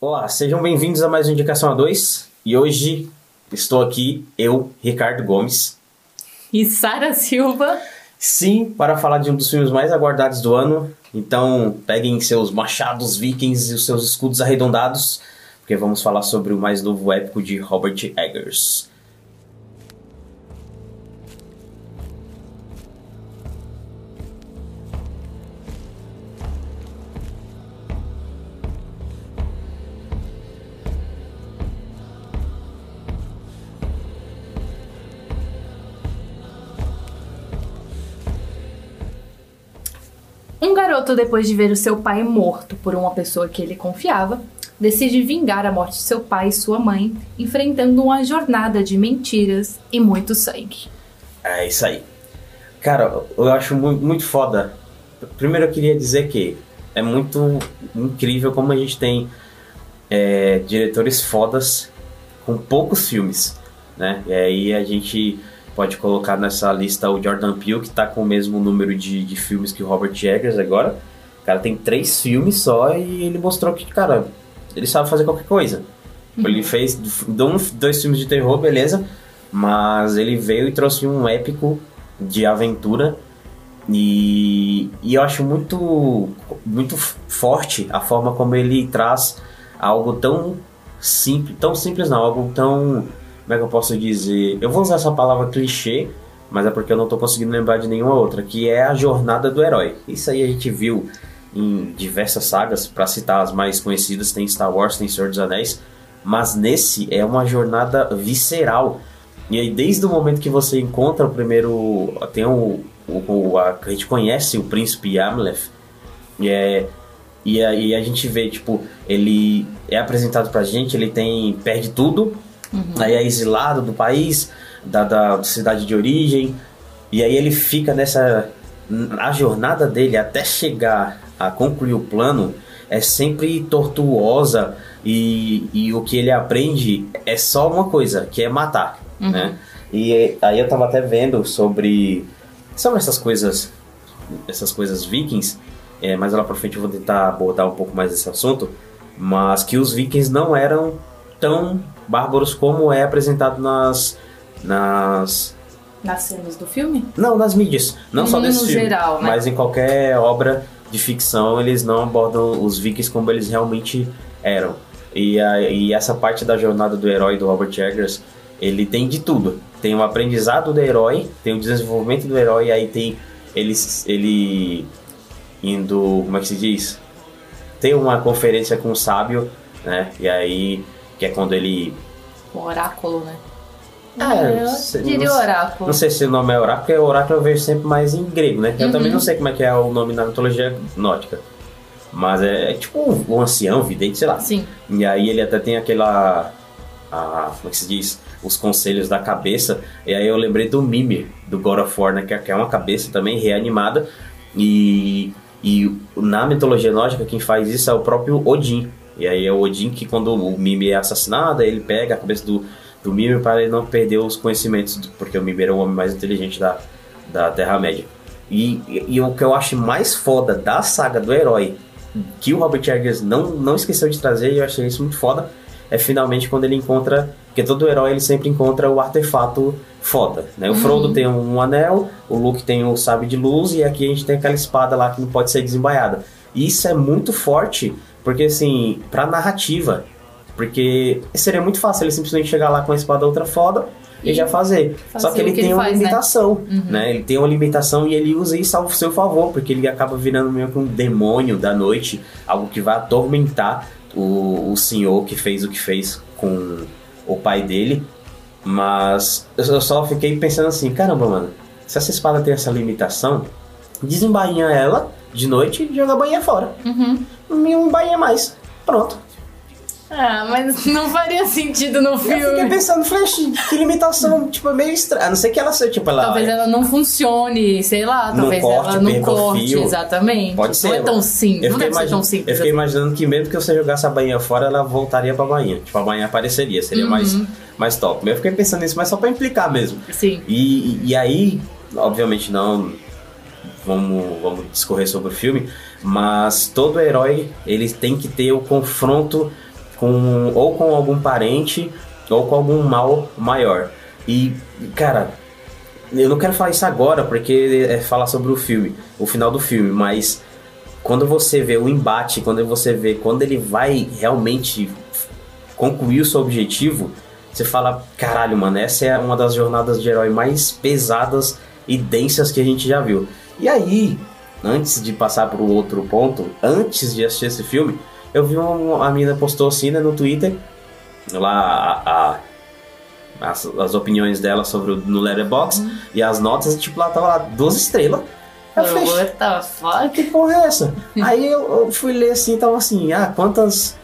Olá, sejam bem-vindos a mais uma Indicação A2 e hoje estou aqui, eu, Ricardo Gomes. E Sara Silva. Sim, para falar de um dos filmes mais aguardados do ano. Então, peguem seus machados vikings e os seus escudos arredondados, porque vamos falar sobre o mais novo épico de Robert Eggers. Garoto, depois de ver o seu pai morto por uma pessoa que ele confiava, decide vingar a morte de seu pai e sua mãe, enfrentando uma jornada de mentiras e muito sangue. É isso aí. Cara, eu acho muito, foda. Primeiro eu queria dizer que é muito incrível como a gente tem é, diretores fodas com poucos filmes, né? E aí a gente pode colocar nessa lista o Jordan Peele, que tá com o mesmo número de, de filmes que o Robert Eggers agora. O cara tem três filmes só e ele mostrou que, cara, ele sabe fazer qualquer coisa. Uhum. Ele fez dois filmes de terror, beleza, mas ele veio e trouxe um épico de aventura e, e eu acho muito, muito forte a forma como ele traz algo tão simples, tão simples não, algo tão, como é que eu posso dizer? Eu vou usar essa palavra clichê, mas é porque eu não estou conseguindo lembrar de nenhuma outra, que é a jornada do herói. Isso aí a gente viu em diversas sagas, para citar as mais conhecidas, tem Star Wars, tem Senhor dos Anéis, mas nesse é uma jornada visceral. E aí, desde o momento que você encontra o primeiro. Tem o. o, o a, a gente conhece o príncipe Amleth. E, é, e, a, e a gente vê, tipo, ele é apresentado pra gente, ele tem. perde tudo, uhum. aí é exilado do país, da, da cidade de origem. E aí ele fica nessa. A jornada dele até chegar a concluir o plano é sempre tortuosa e, e o que ele aprende é só uma coisa, que é matar, uhum. né? E aí eu tava até vendo sobre sobre essas coisas essas coisas vikings, é, mas lá pra frente eu vou tentar abordar um pouco mais esse assunto, mas que os vikings não eram tão bárbaros como é apresentado nas nas nas cenas do filme? Não, nas mídias, não só nesse filme, geral, né? mas em qualquer obra de ficção eles não abordam os vikings como eles realmente eram. E, a, e essa parte da jornada do herói do Robert Eggers, ele tem de tudo. Tem o aprendizado do herói, tem o desenvolvimento do herói, aí tem ele, ele indo, como é que se diz? Tem uma conferência com o sábio, né? E aí, que é quando ele... O oráculo, né? É, eu diria oráculo. Não sei se o nome é oráculo, porque oráculo eu vejo sempre mais em grego, né? Eu uhum. também não sei como é que é o nome na mitologia nórdica. Mas é, é tipo um, um, ancião, vidente, sei lá. Sim. E aí ele até tem aquela. A, como é que se diz? Os conselhos da cabeça. E aí eu lembrei do Mimir, do God of War, né? Que é uma cabeça também reanimada. E, e na mitologia nórdica, quem faz isso é o próprio Odin. E aí é o Odin que, quando o Mimir é assassinado, ele pega a cabeça do do Mimir para ele não perder os conhecimentos, porque o Mimir é o homem mais inteligente da, da Terra-média. E, e, e, o que eu acho mais foda da saga do herói, que o Robert Eggers não, não esqueceu de trazer, e eu achei isso muito foda, é finalmente quando ele encontra. Porque todo herói ele sempre encontra o artefato foda. Né? O uhum. Frodo tem um, um, anel, o Luke tem o um sabre de luz, e aqui a gente tem aquela espada lá que não pode ser desembaiada. E isso é muito forte, porque assim, pra narrativa, porque seria muito fácil ele simplesmente chegar lá com a espada ultra foda e, e já fazer. Só que ele que tem ele uma faz, né? limitação, né? Uhum. né? Ele tem uma limitação e ele usa isso ao seu favor, porque ele acaba virando meio que um demônio da noite, algo que vai atormentar o, o senhor que fez o que fez com o pai dele. Mas eu só fiquei pensando assim, caramba, mano, se essa espada tem essa limitação, desembainha ela de noite e joga a bainha fora. Uhum. Não bainha mais. Pronto. Ah, mas não faria sentido no filme. Eu fiquei pensando, Flash, que limitação, tipo, é meio estranha. A não ser que ela seja, tipo, ela. Talvez ela não funcione, sei lá, talvez corte, ela não corte, fio. exatamente. Pode ser. Não é tão simples. Não deve ser tão simples. Eu fiquei imaginando que mesmo que você jogasse a bainha fora, ela voltaria pra bainha. Tipo, a bainha apareceria, seria uhum. mais, mais top. Eu fiquei pensando nisso, mas só pra implicar mesmo. Sim. E, e, e aí, obviamente não. Vamos, vamos discorrer sobre o filme, mas todo herói ele tem que ter o confronto com ou com algum parente ou com algum mal maior. E, cara, eu não quero falar isso agora porque é falar sobre o filme, o final do filme, mas quando você vê o embate, quando você vê quando ele vai realmente concluir o seu objetivo, você fala, caralho, mano, essa é uma das jornadas de herói mais pesadas e densas que a gente já viu. E aí, antes de passar para o outro ponto, antes de assistir esse filme, eu vi uma a menina postou assim né, no Twitter, lá a, a as, as, opiniões dela sobre o, no Letterboxd uhum. e as notas, tipo, lá tava lá duas estrelas. Eu falei, What the fuck? Que porra é essa? Aí eu, eu, fui ler assim, tava assim, ah, quantas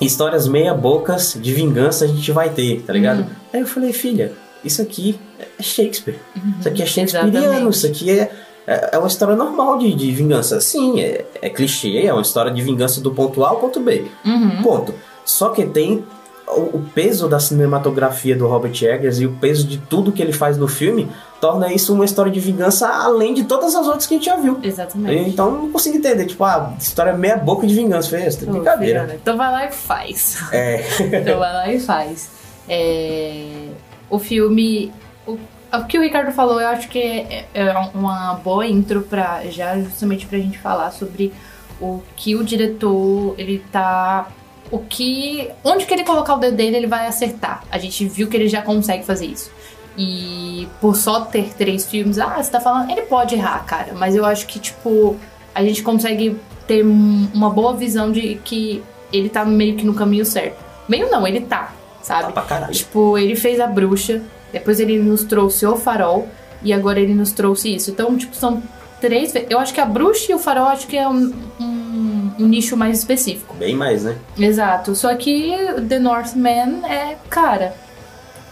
histórias meia bocas de vingança a gente vai ter, tá ligado? Uhum. Aí eu falei, filha, isso aqui é Shakespeare. Uhum. Isso aqui é Shakespeareano, isso aqui é, é, é, uma história normal de, de vingança. Sim, é, é clichê, é uma história de vingança do ponto A ao ponto B. Uhum. Ponto. Só que tem o, peso da cinematografia do Robert Eggers e o peso de tudo que ele faz no filme torna isso uma história de vingança além de todas as outras que a gente já viu. Exatamente. Então não consigo entender, tipo, a ah, história é meia boca de vingança. Foi essa, brincadeira. Então vai lá e faz. É. então vai lá e faz. É... O filme. O... o que o Ricardo falou, eu acho que é, é uma boa intro para já justamente pra gente falar sobre o que o diretor ele tá o que. Onde que ele colocar o dedo dele, ele vai acertar. A gente viu que ele já consegue fazer isso. E por só ter três filmes, ah, você tá falando. Ele pode errar, cara, mas eu acho que, tipo, a gente consegue ter uma boa visão de que ele tá meio que no caminho certo. Meio não, ele tá, sabe? Tá pra caralho. Tipo, ele fez a bruxa, depois ele nos trouxe o farol, e agora ele nos trouxe isso. Então, tipo, são três. Eu acho que a bruxa e o farol acho que é um, um um nicho mais específico. Bem mais, né? Exato. Só que The Northman é, cara,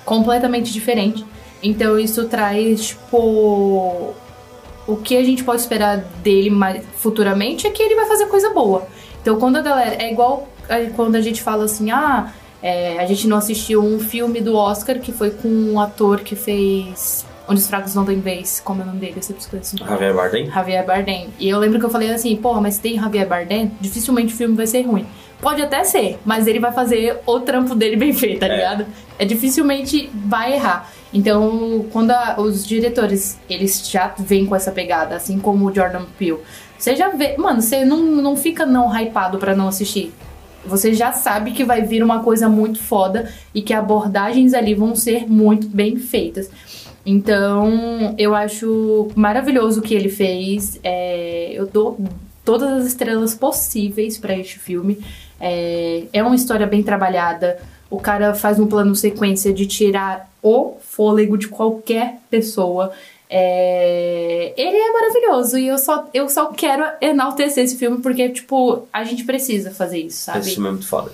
completamente diferente. Então isso traz, tipo. O que a gente pode esperar dele mais futuramente é que ele vai fazer coisa boa. Então quando a galera. É igual quando a gente fala assim, ah. É, a gente não assistiu um filme do Oscar que foi com um ator que fez Onde os fracos não têm vez. Como é o nome dele? Eu sempre esqueço. Javier Bardem? Javier Bardem. E eu lembro que eu falei assim, porra, mas se tem Javier Bardem, dificilmente o filme vai ser ruim. Pode até ser, mas ele vai fazer o trampo dele bem feito, tá é. ligado? É dificilmente vai errar. Então, quando a, os diretores, eles já vêm com essa pegada, assim como o Jordan Peele, você já vê, mano, você não, não fica não hypado para não assistir. Você já sabe que vai vir uma coisa muito foda e que abordagens ali vão ser muito bem feitas. Então, eu acho maravilhoso o que ele fez. É, eu dou todas as estrelas possíveis para este filme. É, é uma história bem trabalhada. O cara faz um plano sequência de tirar o fôlego de qualquer pessoa. É... Ele é maravilhoso e eu só, eu só quero enaltecer esse filme porque, tipo, a gente precisa fazer isso, sabe? Esse filme é muito foda.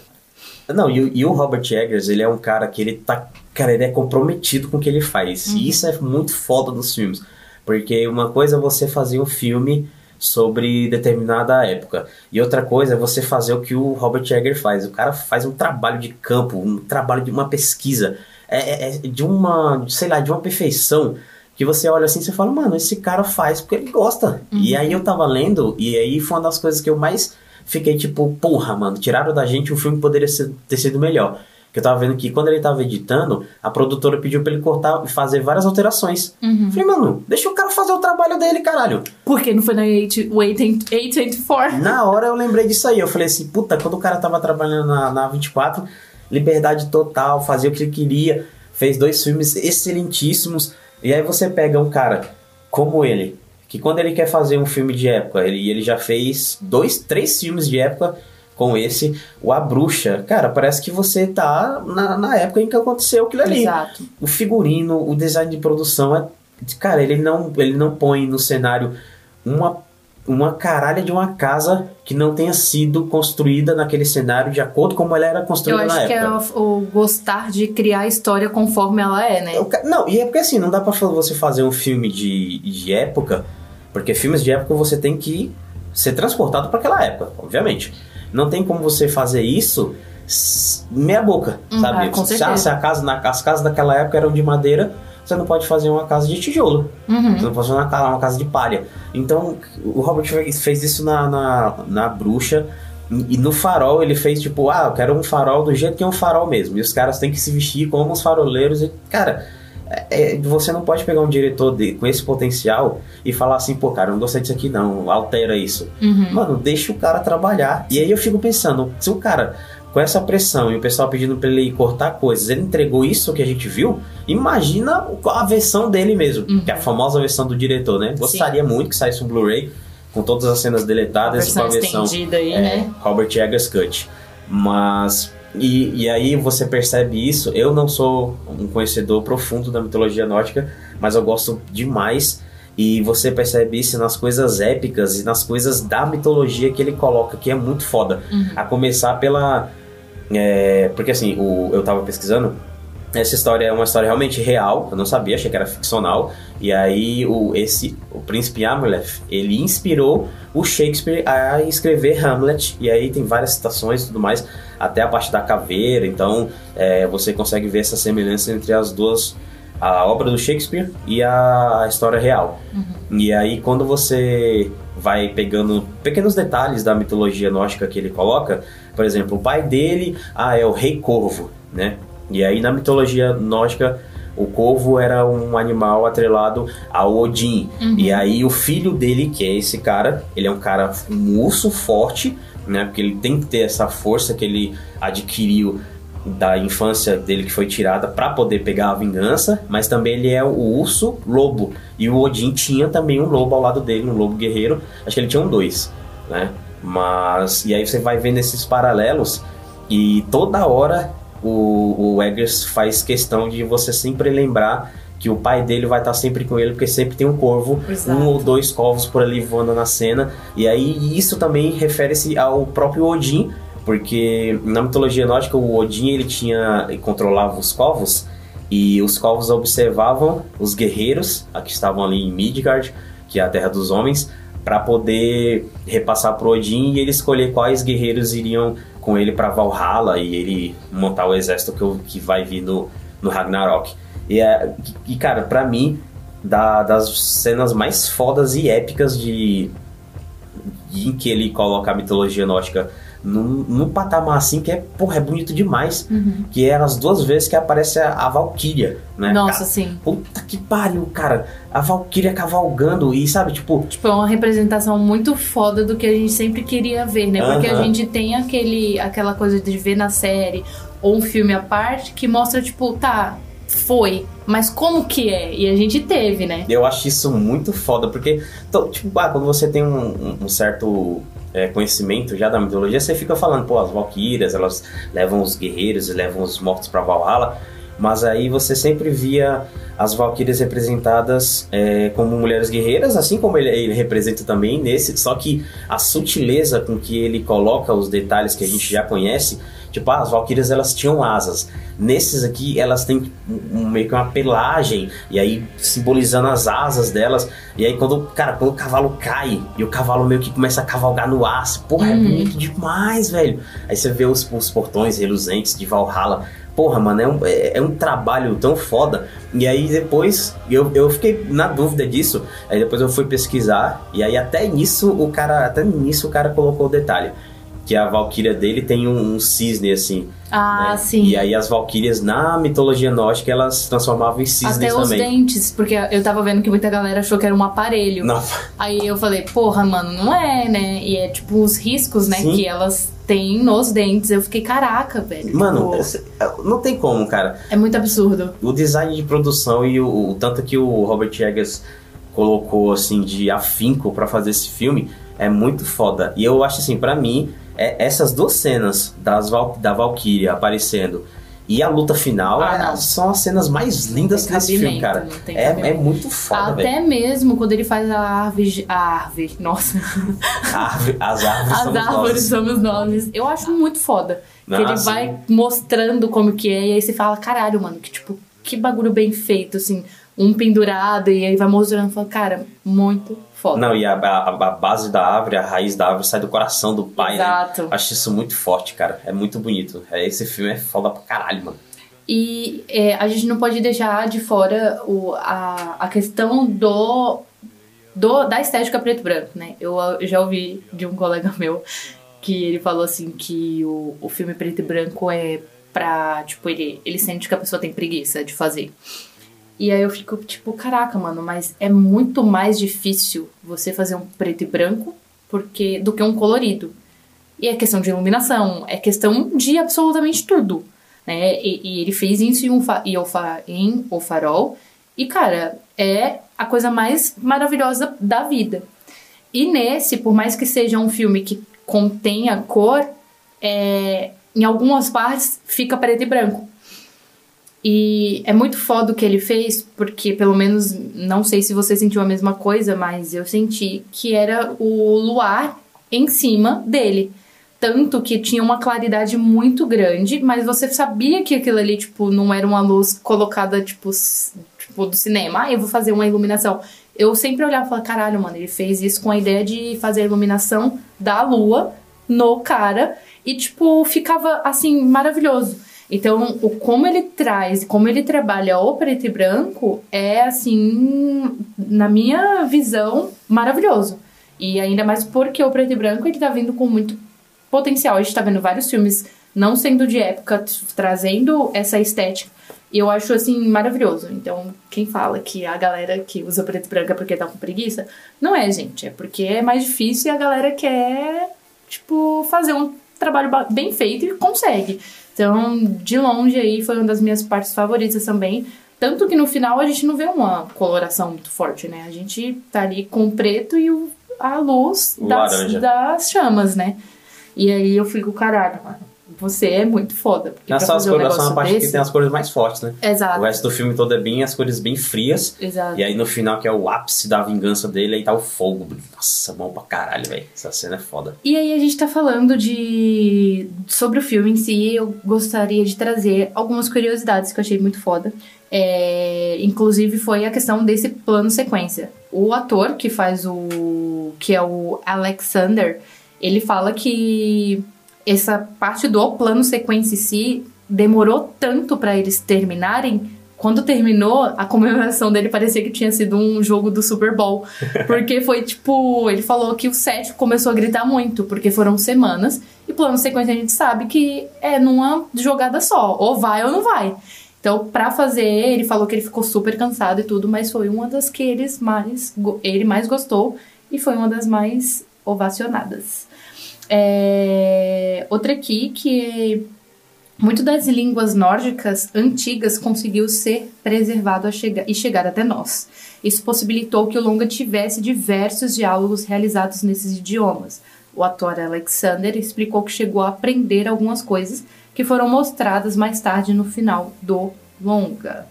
Não, e, e, o Robert Eggers, ele é um cara que ele tá. Cara, ele é comprometido com o que ele faz. Uhum. E isso é muito foda dos filmes. Porque uma coisa é você fazer um filme sobre determinada época. E outra coisa é você fazer o que o Robert Eggers faz. O cara faz um trabalho de campo, um trabalho de uma pesquisa. É, é, é de uma, sei lá, de uma perfeição que você olha assim e fala, mano, esse cara faz porque ele gosta. Uhum. E aí eu tava lendo, e aí foi uma das coisas que eu mais fiquei tipo, porra, mano, tiraram da gente um filme que poderia ser, ter sido melhor. Que eu tava vendo que quando ele tava editando, a produtora pediu pra ele cortar e fazer várias alterações. Uhum. Falei, mano, deixa o cara fazer o trabalho dele, caralho. Por que não foi na 824? Na hora eu lembrei disso aí. Eu falei assim, puta, quando o cara tava trabalhando na, na 24, liberdade total, fazia o que ele queria, fez dois filmes excelentíssimos. E aí você pega um cara como ele, que quando ele quer fazer um filme de época, ele, ele já fez dois, três filmes de época com esse, o A Bruxa. Cara, parece que você tá na, na época em que aconteceu aquilo ali. Exato. O figurino, o design de produção é. Cara, ele não, ele não põe no cenário uma uma caralha de uma casa que não tenha sido construída naquele cenário de acordo com como ela era construída na época. Eu acho que é o, o, gostar de criar a história conforme ela é, né? Não, e é porque assim, não dá pra você fazer um filme de, de época porque filmes de época você tem que ser transportado para aquela época, obviamente. Não tem como você fazer isso meia boca, hum, sabe? Ah, com certeza. Se, a casa, na, as casas daquela época eram de madeira, você não pode fazer uma casa de tijolo. Uhum. Você não pode fazer uma, uma, casa de palha. Então, o Robert fez isso na, na, na Bruxa. E no farol ele fez tipo, ah, eu quero um farol do jeito que é um farol mesmo. E os caras têm que se vestir como os faroleiros. E, cara, é, é, você não pode pegar um diretor de, com esse potencial e falar assim, pô, cara, eu não gostei disso aqui não, altera isso. Uhum. Mano, deixa o cara trabalhar. E aí eu fico pensando, se o cara, com essa pressão e o pessoal pedindo pra ele cortar coisas, ele entregou isso que a gente viu, imagina a versão dele mesmo, Uhum. que é a famosa versão do diretor, né? Gostaria muito que saísse um Blu-ray com todas as cenas deletadas e com versão a versão aí, é, né? Robert Eggers Cut. Mas. E, e aí você percebe isso. Eu não sou um conhecedor profundo da mitologia nórdica, mas eu gosto demais. E você percebe isso nas coisas épicas e nas coisas da mitologia que ele coloca, que é muito foda. A começar pela. É, porque assim, o, eu tava pesquisando. Essa história é uma história realmente real, eu não sabia, achei que era ficcional. E aí o, esse, o príncipe Amleth, ele inspirou o Shakespeare a escrever Hamlet. E aí tem várias citações e tudo mais, até a parte da caveira. Então é, você consegue ver essa semelhança entre as duas, a obra do Shakespeare e a, a história real. E aí quando você vai pegando pequenos detalhes da mitologia nórdica que ele coloca, por exemplo, o pai dele ah, é o rei corvo, né? E aí na mitologia nórdica o corvo era um animal atrelado ao Odin. E aí o filho dele, que é esse cara, ele é um cara, um urso forte, né? Porque ele tem que ter essa força que ele adquiriu da infância dele que foi tirada para poder pegar a vingança, mas também ele é o urso lobo. E o Odin tinha também um lobo ao lado dele, um lobo guerreiro. Acho que ele tinha um dois, né? Mas e aí você vai vendo esses paralelos e toda hora o, o Eggers faz questão de você sempre lembrar que o pai dele vai estar sempre com ele, porque sempre tem um corvo, Exato. um ou dois corvos por ali voando na cena. E aí isso também refere-se ao próprio Odin, porque na mitologia nórdica o Odin ele tinha ele controlava os corvos e os corvos observavam os guerreiros que estavam ali em Midgard, que é a terra dos homens, para poder repassar pro Odin e ele escolher quais guerreiros iriam com ele para Valhalla e ele montar o exército que, que vai vir no, no Ragnarok. E, é, e cara, pra mim, da- das cenas mais fodas e épicas de, de em que ele coloca a mitologia nórdica num, num patamar assim que é, porra, é bonito demais. Que é as duas vezes que aparece a, a Valkyria, né? Nossa, Cara, sim. Puta que pariu, cara. A Valkyria cavalgando e, sabe, tipo, Tipo, é uma representação muito foda do que a gente sempre queria ver, né? Porque a gente tem aquele, aquela coisa de ver na série ou um filme à parte que mostra, tipo, tá, foi, mas como que é? E a gente teve, né? Eu acho isso muito foda, porque, to- tipo, ah, quando você tem um- um certo é, conhecimento já da mitologia, você fica falando, pô, as Valkyrias, elas levam os guerreiros e levam os mortos pra Valhalla, mas aí você sempre via as Valkyrias representadas é, como mulheres guerreiras, assim como ele, ele representa também nesse, só que a sutileza com que ele coloca os detalhes que a gente já conhece, tipo, ah, as Valkyrias elas tinham asas. Nesses aqui, elas têm um- um- meio que uma pelagem, e aí simbolizando as asas delas. E aí, quando, cara, quando o cavalo cai e o cavalo meio que começa a cavalgar no ar, assim, porra, é Uhum. bonito demais, velho. Aí você vê os, os portões reluzentes de Valhalla. Porra, mano, é um, é, é um trabalho tão foda. E aí depois eu, eu fiquei na dúvida disso. Aí depois eu fui pesquisar. E aí até nisso o cara. Até nisso o cara colocou o detalhe. Que a Valkyria dele tem um, um cisne, assim. Ah, né? sim. E aí as Valkyrias na mitologia nórdica elas se transformavam em cisnes Até os também. dentes, porque eu tava vendo que muita galera achou que era um aparelho. Não, Aí eu falei, porra, mano, não é, né? E é tipo os riscos, né, Sim. que elas têm nos dentes. Eu fiquei, caraca, velho. mano, Tipo, esse- não tem como, cara. é muito absurdo. o design de produção e o, o tanto que o Robert Eggers colocou assim de afinco pra fazer esse filme é muito foda. E eu acho assim, pra mim, é, essas duas cenas das Val, da Valkyria aparecendo e a luta final Ah, é- são as cenas mais lindas desse filme, cara. É, é muito foda. Até mesmo quando ele faz a árvore. A árvore, nossa. A árvore- As árvores As são árvores nós. são os nomes. Eu acho muito foda. Ah, que ele sim. vai mostrando como que é, e aí você fala, caralho, mano, que tipo, que bagulho bem feito, assim, um pendurado, e aí vai mostrando, fala, cara, muito foda. Não, e a, a- a base da árvore, a raiz da árvore sai do coração do pai, né? Exato. Acho isso muito forte, cara. É muito bonito. É, esse filme é foda pra caralho, mano. E é, a gente não pode deixar de fora o, a, a questão do, do da estética preto e branco, né? Eu, eu já ouvi de um colega meu que ele falou assim que o, o filme preto e branco é pra, tipo, ele, ele sente que a pessoa tem preguiça de fazer. E aí eu fico tipo, caraca, mano, mas é muito mais difícil você fazer um preto e branco porque do que um colorido. E é questão de iluminação, é questão de absolutamente tudo. Né? E, e ele fez isso em, um fa em, em O Farol. E, cara, é a coisa mais maravilhosa da vida. E nesse, por mais que seja um filme que contenha cor, é, em algumas partes fica preto e branco. E é muito foda o que ele fez, porque pelo menos, não sei se você sentiu a mesma coisa, mas eu senti que era o luar em cima dele. Tanto que tinha uma claridade muito grande, mas você sabia que aquilo ali, tipo, não era uma luz colocada, tipo, tipo do cinema. Ah, eu vou fazer uma iluminação. Eu sempre olhava e falava, caralho, mano, ele fez isso com a ideia de fazer a iluminação da lua no cara. E, tipo, ficava, assim, maravilhoso. Então, o como ele traz, como ele trabalha o preto e branco é assim, na minha visão, maravilhoso. E ainda mais porque o preto e branco ele tá vindo com muito potencial. A gente tá vendo vários filmes não sendo de época, trazendo essa estética. E eu acho assim maravilhoso. Então, quem fala que a galera que usa preto e branco é porque tá com preguiça, não é, gente. É porque é mais difícil e a galera quer, tipo, fazer um trabalho bem feito e consegue. Então, de longe aí foi uma das minhas partes favoritas também. Tanto que no final a gente não vê uma coloração muito forte, né? A gente tá ali com o preto e o, a luz das, das chamas, né? E aí eu fico, caralho, mano você é muito foda. Porque Nessa fazer cores, um são a parte desse, que tem as cores mais fortes, né? Exato. O resto do filme todo é bem as cores bem frias. Exato. E aí no final, que é o ápice da vingança dele, aí tá o fogo. Nossa, bom pra caralho, velho. Essa cena é foda. E aí a gente tá falando de. sobre o filme em si, eu gostaria de trazer algumas curiosidades que eu achei muito foda. É... Inclusive foi a questão desse plano sequência. O ator que faz o. que é o Alexander, ele fala que essa parte do plano sequência em si demorou tanto para eles terminarem. Quando terminou, a comemoração dele parecia que tinha sido um jogo do Super Bowl. Porque foi tipo. Ele falou que o set começou a gritar muito, porque foram semanas. E plano sequência a gente sabe que é numa jogada só. Ou vai ou não vai. Então, pra fazer, ele falou que ele ficou super cansado e tudo, mas foi uma das que eles mais, ele mais gostou e foi uma das mais ovacionadas. É, outra aqui que muito das línguas nórdicas antigas conseguiu ser preservado a chegar, e chegar até nós. Isso possibilitou que o longa tivesse diversos diálogos realizados nesses idiomas. O ator Alexander explicou que chegou a aprender algumas coisas que foram mostradas mais tarde no final do longa.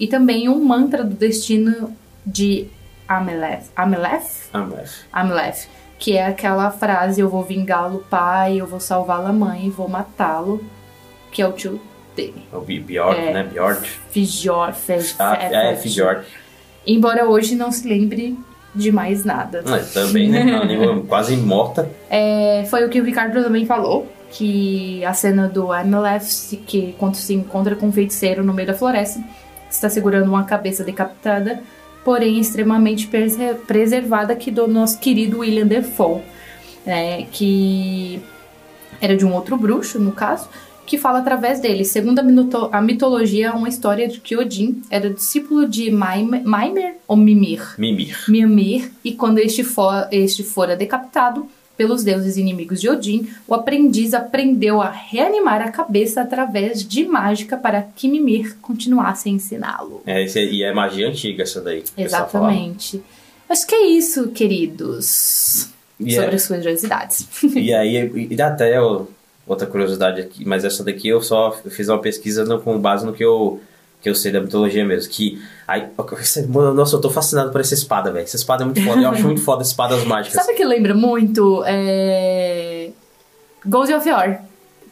E também um mantra do destino de Ameleth. Ameleth? Ameleth. Ameleth que é aquela frase: Eu vou vingá-lo, pai, eu vou salvá-la, mãe, vou matá-lo, que é o tio dele. É o Bjord, É. né? Bjord. Fjord, Ah, é, é Fjord. Embora hoje não se lembre de mais nada. Mas também, né? Uma língua quase morta. É, foi o que o Ricardo também falou, que a cena do Ameleth, que quando se encontra com um feiticeiro no meio da floresta, está segurando uma cabeça decapitada, porém extremamente preservada aqui do nosso querido William Defoe, né, que era de um outro bruxo, no caso, que fala através dele. Segundo a, mito- a mitologia, uma história de que Odin era discípulo de Maimer ou Mimir? Mimir. Mimir, e quando este, for, este fora decapitado pelos deuses inimigos de Odin, o aprendiz aprendeu a reanimar a cabeça através de mágica para que Mimir continuasse a ensiná-lo. É, esse- e é magia antiga essa daí. Exatamente. Acho que é isso, queridos. E sobre é- as curiosidades. E aí, e até eu- outra curiosidade aqui, mas essa daqui eu só fiz uma pesquisa no- com base no que eu, que eu sei da mitologia mesmo. Que. Aí, nossa, eu tô fascinado por essa espada, velho. Essa espada é muito foda. Eu acho muito foda espadas mágicas. Sabe o que lembra muito? É... Ghost of War.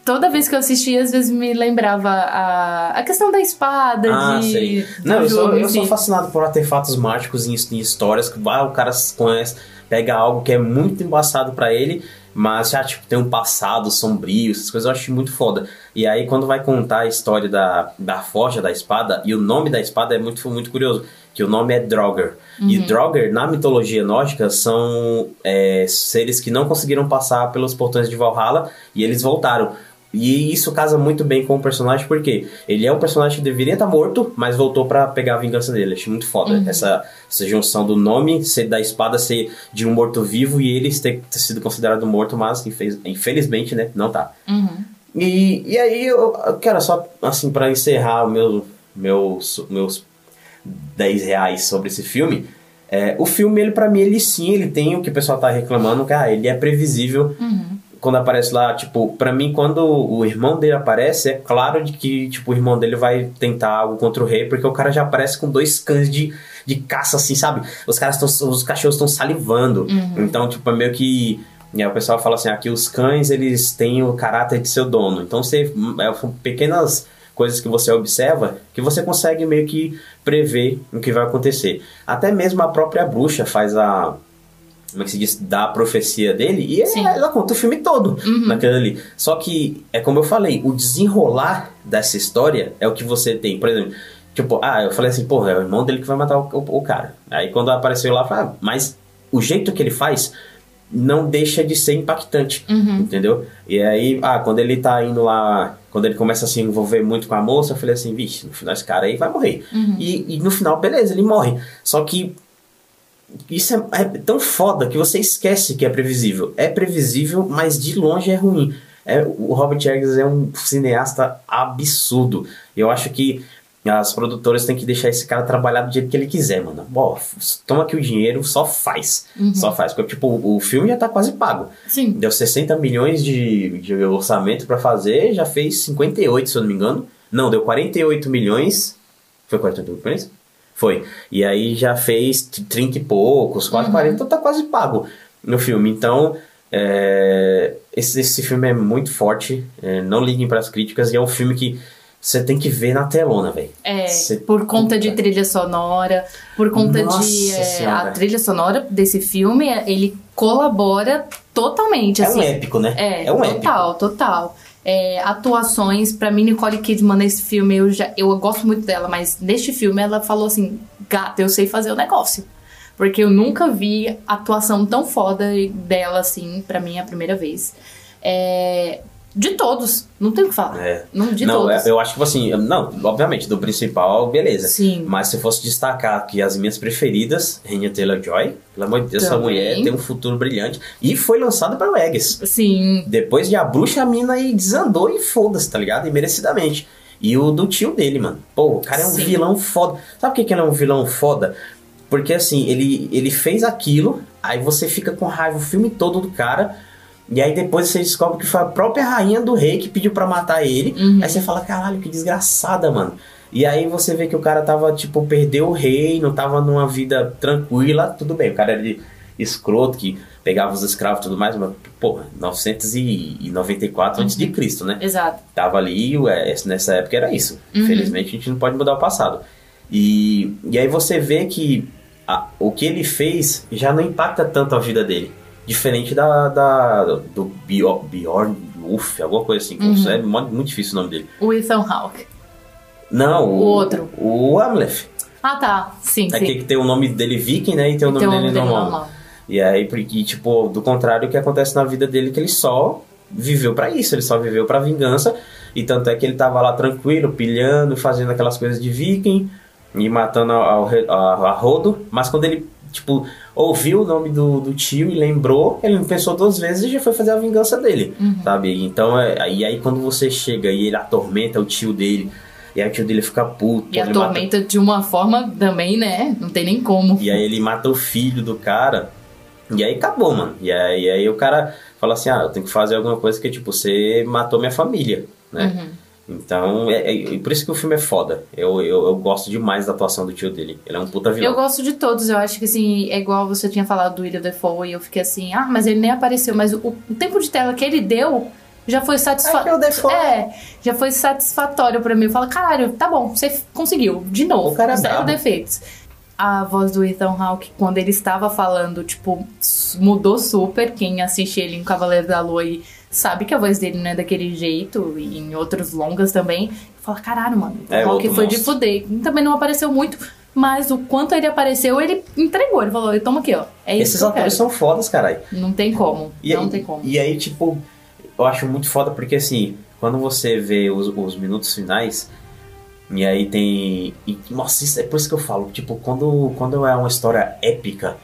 Toda vez que eu assistia, às vezes me lembrava a, a questão da espada, Ah, de. sei. Não, eu sou, jogo em eu sou fascinado por artefatos mágicos em, em histórias que ah, o cara conhece, pega algo que é muito embaçado pra ele Mas já, tipo, tem um passado sombrio, essas coisas eu acho muito foda. E aí, quando vai contar a história da, da forja da espada, e o nome da espada é muito, muito curioso, que o nome é Draugr. E Draugr, na mitologia nórdica, são é, seres que não conseguiram passar pelos portões de Valhalla, e eles voltaram. E isso casa muito bem com o personagem, porque ele é um personagem que deveria estar morto, mas voltou pra pegar a vingança dele. Achei muito foda essa, essa junção do nome ser da espada ser de um morto-vivo e ele ter, ter sido considerado morto, mas infeliz- infelizmente, né, não tá. E, e aí, eu, cara, só assim, pra encerrar o meu, meus, meus 10 reais sobre esse filme, é, o filme, ele para mim, ele sim, ele tem o que o pessoal tá reclamando, cara, ele é previsível. Quando aparece lá, tipo, pra mim, quando o irmão dele aparece, é claro de que, tipo, o irmão dele vai tentar algo contra o rei, porque o cara já aparece com dois cães de, de caça, assim, sabe? Os caras estão, os cachorros estão salivando. Então, tipo, é meio que. Aí o pessoal fala assim, aqui os cães, eles têm o caráter de seu dono. Então, você, é, são pequenas coisas que você observa que você consegue meio que prever o que vai acontecer. Até mesmo a própria bruxa faz a como é que se diz, dá a profecia dele e Sim. ela conta o filme todo naquele ali. Só que, é como eu falei, o desenrolar dessa história é o que você tem. Por exemplo, tipo, ah, eu falei assim, porra, é o irmão dele que vai matar o, o- o cara. Aí quando apareceu lá, eu falei, ah, mas o jeito que ele faz não deixa de ser impactante, entendeu? E aí, ah, quando ele tá indo lá, quando ele começa a se envolver muito com a moça, eu falei assim, vixe, no final esse cara aí vai morrer. E, e no final, beleza, ele morre. Só que isso é, é tão foda que você esquece que é previsível. É previsível, mas de longe é ruim. É, o Robert Eggers é um cineasta absurdo. Eu acho que as produtoras têm que deixar esse cara trabalhar do jeito que ele quiser, mano. Bom, toma aqui o dinheiro, só faz. Só faz. Porque, tipo, o filme já tá quase pago. Sim. Deu 60 milhões de, de orçamento pra fazer, já fez 58, se eu não me engano. Não, deu 48 milhões. Foi 48 milhões? Foi. E aí já fez 30 e poucos, quase 40, então tá quase pago no filme. Então, é, esse, esse filme é muito forte. é, não liguem pras críticas, e é um filme que você tem que ver na telona, velho. É, Cê- por conta de trilha sonora, por conta Nossa de. é, a trilha sonora desse filme, é, ele colabora totalmente, É assim. um épico, né? É, um total, total. É, atuações, pra mim, Nicole Kidman nesse filme, eu, já, eu gosto muito dela, mas neste filme ela falou assim: gata, eu sei fazer o negócio. Porque eu nunca vi atuação tão foda dela assim, pra mim é a primeira vez. É, de todos, não tem o que falar. É. Não, de não, todos. eu acho que assim, não, obviamente, do principal, beleza. Sim. Mas se eu fosse destacar que as minhas preferidas, Renia Taylor Joy, pelo amor de Deus, essa mulher tem um futuro brilhante. E foi lançada pelo Eggs. Sim, Depois de a bruxa, a mina aí desandou e foda-se, tá ligado? E merecidamente. E o do tio dele, mano. Pô, o cara é um Sim. vilão foda. Sabe por que, que ele é um vilão foda? Porque assim, ele, ele fez aquilo, aí você fica com raiva o filme todo do cara. E aí depois você descobre que foi a própria rainha do rei que pediu pra matar ele. Aí você fala, caralho, que desgraçada, mano. E aí você vê que o cara tava, tipo, perdeu o rei, não tava numa vida tranquila, tudo bem, o cara era de escroto que pegava os escravos e tudo mais, mas, porra, 994 antes de Cristo, né? exato. Tava ali, ué, nessa época era isso. Infelizmente a gente não pode mudar o passado. E, e aí você vê que a- o que ele fez já não impacta tanto a vida dele. Diferente da, da do Bjorn, Bjorn Wolf, alguma coisa assim. É mu- muito difícil o nome dele. O Ethan Hawke. Não, o, O outro. O Amleth. Ah, tá. Sim, É sim. que tem o nome dele viking, né? E tem o nome Tem dele dele normal. normal. E aí, porque, tipo, do contrário, o que acontece na vida dele é que ele só viveu pra isso, ele só viveu pra vingança. E tanto é que ele tava lá tranquilo, pilhando, fazendo aquelas coisas de viking e matando ao, re- a, a rodo. Mas quando ele, tipo, ouviu o nome do, do tio e lembrou, ele pensou duas vezes e já foi fazer a vingança dele, sabe? Então, é, e aí quando você chega e ele atormenta o tio dele, e aí o tio dele fica puto, E ele mata atormenta de uma forma também, né? Não tem nem como. e aí ele mata o filho do cara. E aí acabou, mano. E aí, e aí o cara fala assim: ah, eu tenho que fazer alguma coisa que, tipo, você matou minha família, né? Então, é, é- é por isso que o filme é foda. Eu, eu, eu gosto demais da atuação do tio dele. Ele é um puta vilão. Eu gosto de todos, eu acho que assim, é igual você tinha falado do William Defoe e eu fiquei assim, ah, mas ele nem apareceu, mas o, o tempo de tela que ele deu já foi satisfatório. Defoe- É, já foi satisfatório pra mim. Eu falo, caralho, tá bom, você conseguiu, de novo, O cara é zero brabo. defeitos. a voz do Ethan Hawke, quando ele estava falando, tipo, mudou super. Quem assiste ele em Cavaleiro da Lua e sabe que a voz dele não é daquele jeito, e em outros longas também. Fala, caralho, mano, o É, Hawke outro foi de monstro. fuder. Também não apareceu muito, mas o quanto ele apareceu, ele entregou. Ele falou, toma aqui, ó. É isso Esses que atores são fodas, caralho. Não tem como, E, não aí, tem como. e aí, tipo, eu acho muito foda porque assim, quando você vê os, os minutos finais, e aí tem. e, nossa, isso é por isso que eu falo, tipo, quando, quando é uma história épica,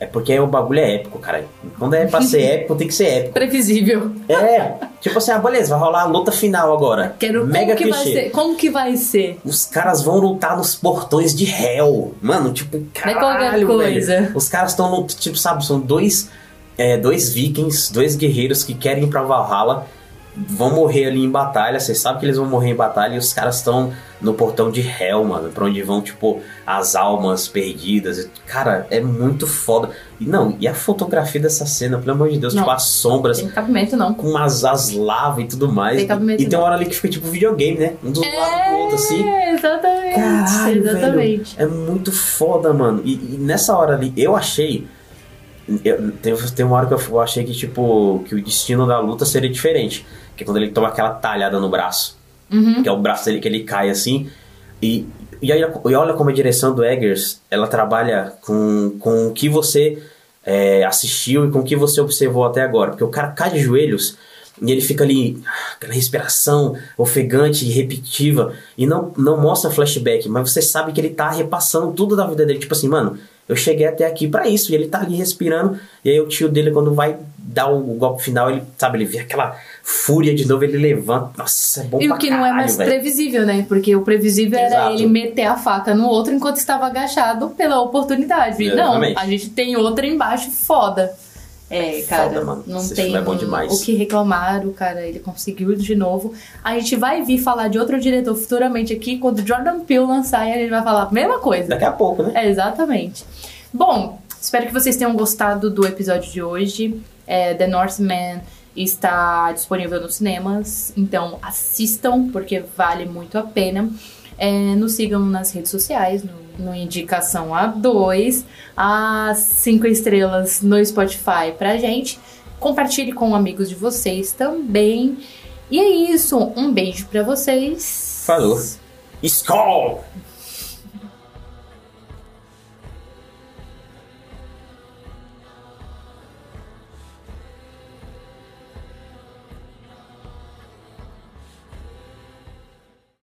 é porque o bagulho é épico, cara. Quando é pra ser épico, tem que ser épico. Previsível. É, tipo assim, ah, beleza, vai rolar a luta final agora. Quero Mega como que vai clichê. ser? Como que vai ser? Os caras vão lutar nos portões de Hell. Mano, tipo, Não é qualquer caralho, coisa. velho. Os caras estão tipo, sabe, são dois, é, dois vikings, dois guerreiros que querem ir pra Valhalla, vão morrer ali em batalha, você sabe que eles vão morrer em batalha e os caras estão no portão de Hell, mano, pra onde vão, tipo, as almas perdidas. Cara, é muito foda. E não, e a fotografia dessa cena, pelo amor de Deus, Não. tipo, as sombras Tem cabimento, não. com as, as lavas e tudo mais. Tem cabimento e tem não. uma hora ali que fica tipo videogame, né? Um dos lados do outro, assim. É, exatamente. Caralho, exatamente. velho. É muito foda, mano. E, e nessa hora ali, eu achei. Eu, tem, tem uma hora que eu, eu achei que, tipo, que o destino da luta seria diferente. Que é quando ele toma aquela talhada no braço. Uhum. Que é o braço dele que ele cai assim. E, e, aí, e olha como a direção do Eggers, ela trabalha com, com o que você é, assistiu e com o que você observou até agora. Porque o cara cai de joelhos e ele fica ali, aquela respiração ofegante e repetitiva. E não, não mostra flashback, mas você sabe que ele tá repassando tudo da vida dele. Tipo assim, mano, eu cheguei até aqui pra isso. E ele tá ali respirando. E aí o tio dele, quando vai dar o, golpe final, ele, sabe, ele vê aquela fúria de novo, ele levanta. Nossa, é bom E pra o que não é caralho, mais velho. previsível, né? Porque o previsível era Exato. ele meter a faca no outro enquanto estava agachado pela oportunidade. Exatamente. Não, a gente tem outra embaixo foda. É, cara, Foda, mano. não Esse tem é bom demais. o que reclamar, o cara, ele conseguiu de novo. A gente vai vir falar de outro diretor futuramente aqui, quando Jordan Peele lançar, e a gente vai falar a mesma coisa. Daqui a pouco, né? É, exatamente. Bom, espero que vocês tenham gostado do episódio de hoje. É, The Northman está disponível nos cinemas, então assistam, porque vale muito a pena. É, nos sigam nas redes sociais, no, no Indicação A2, as 5 estrelas no Spotify pra gente. Compartilhe com amigos de vocês também. E é isso, um beijo pra vocês. Falou. Skol!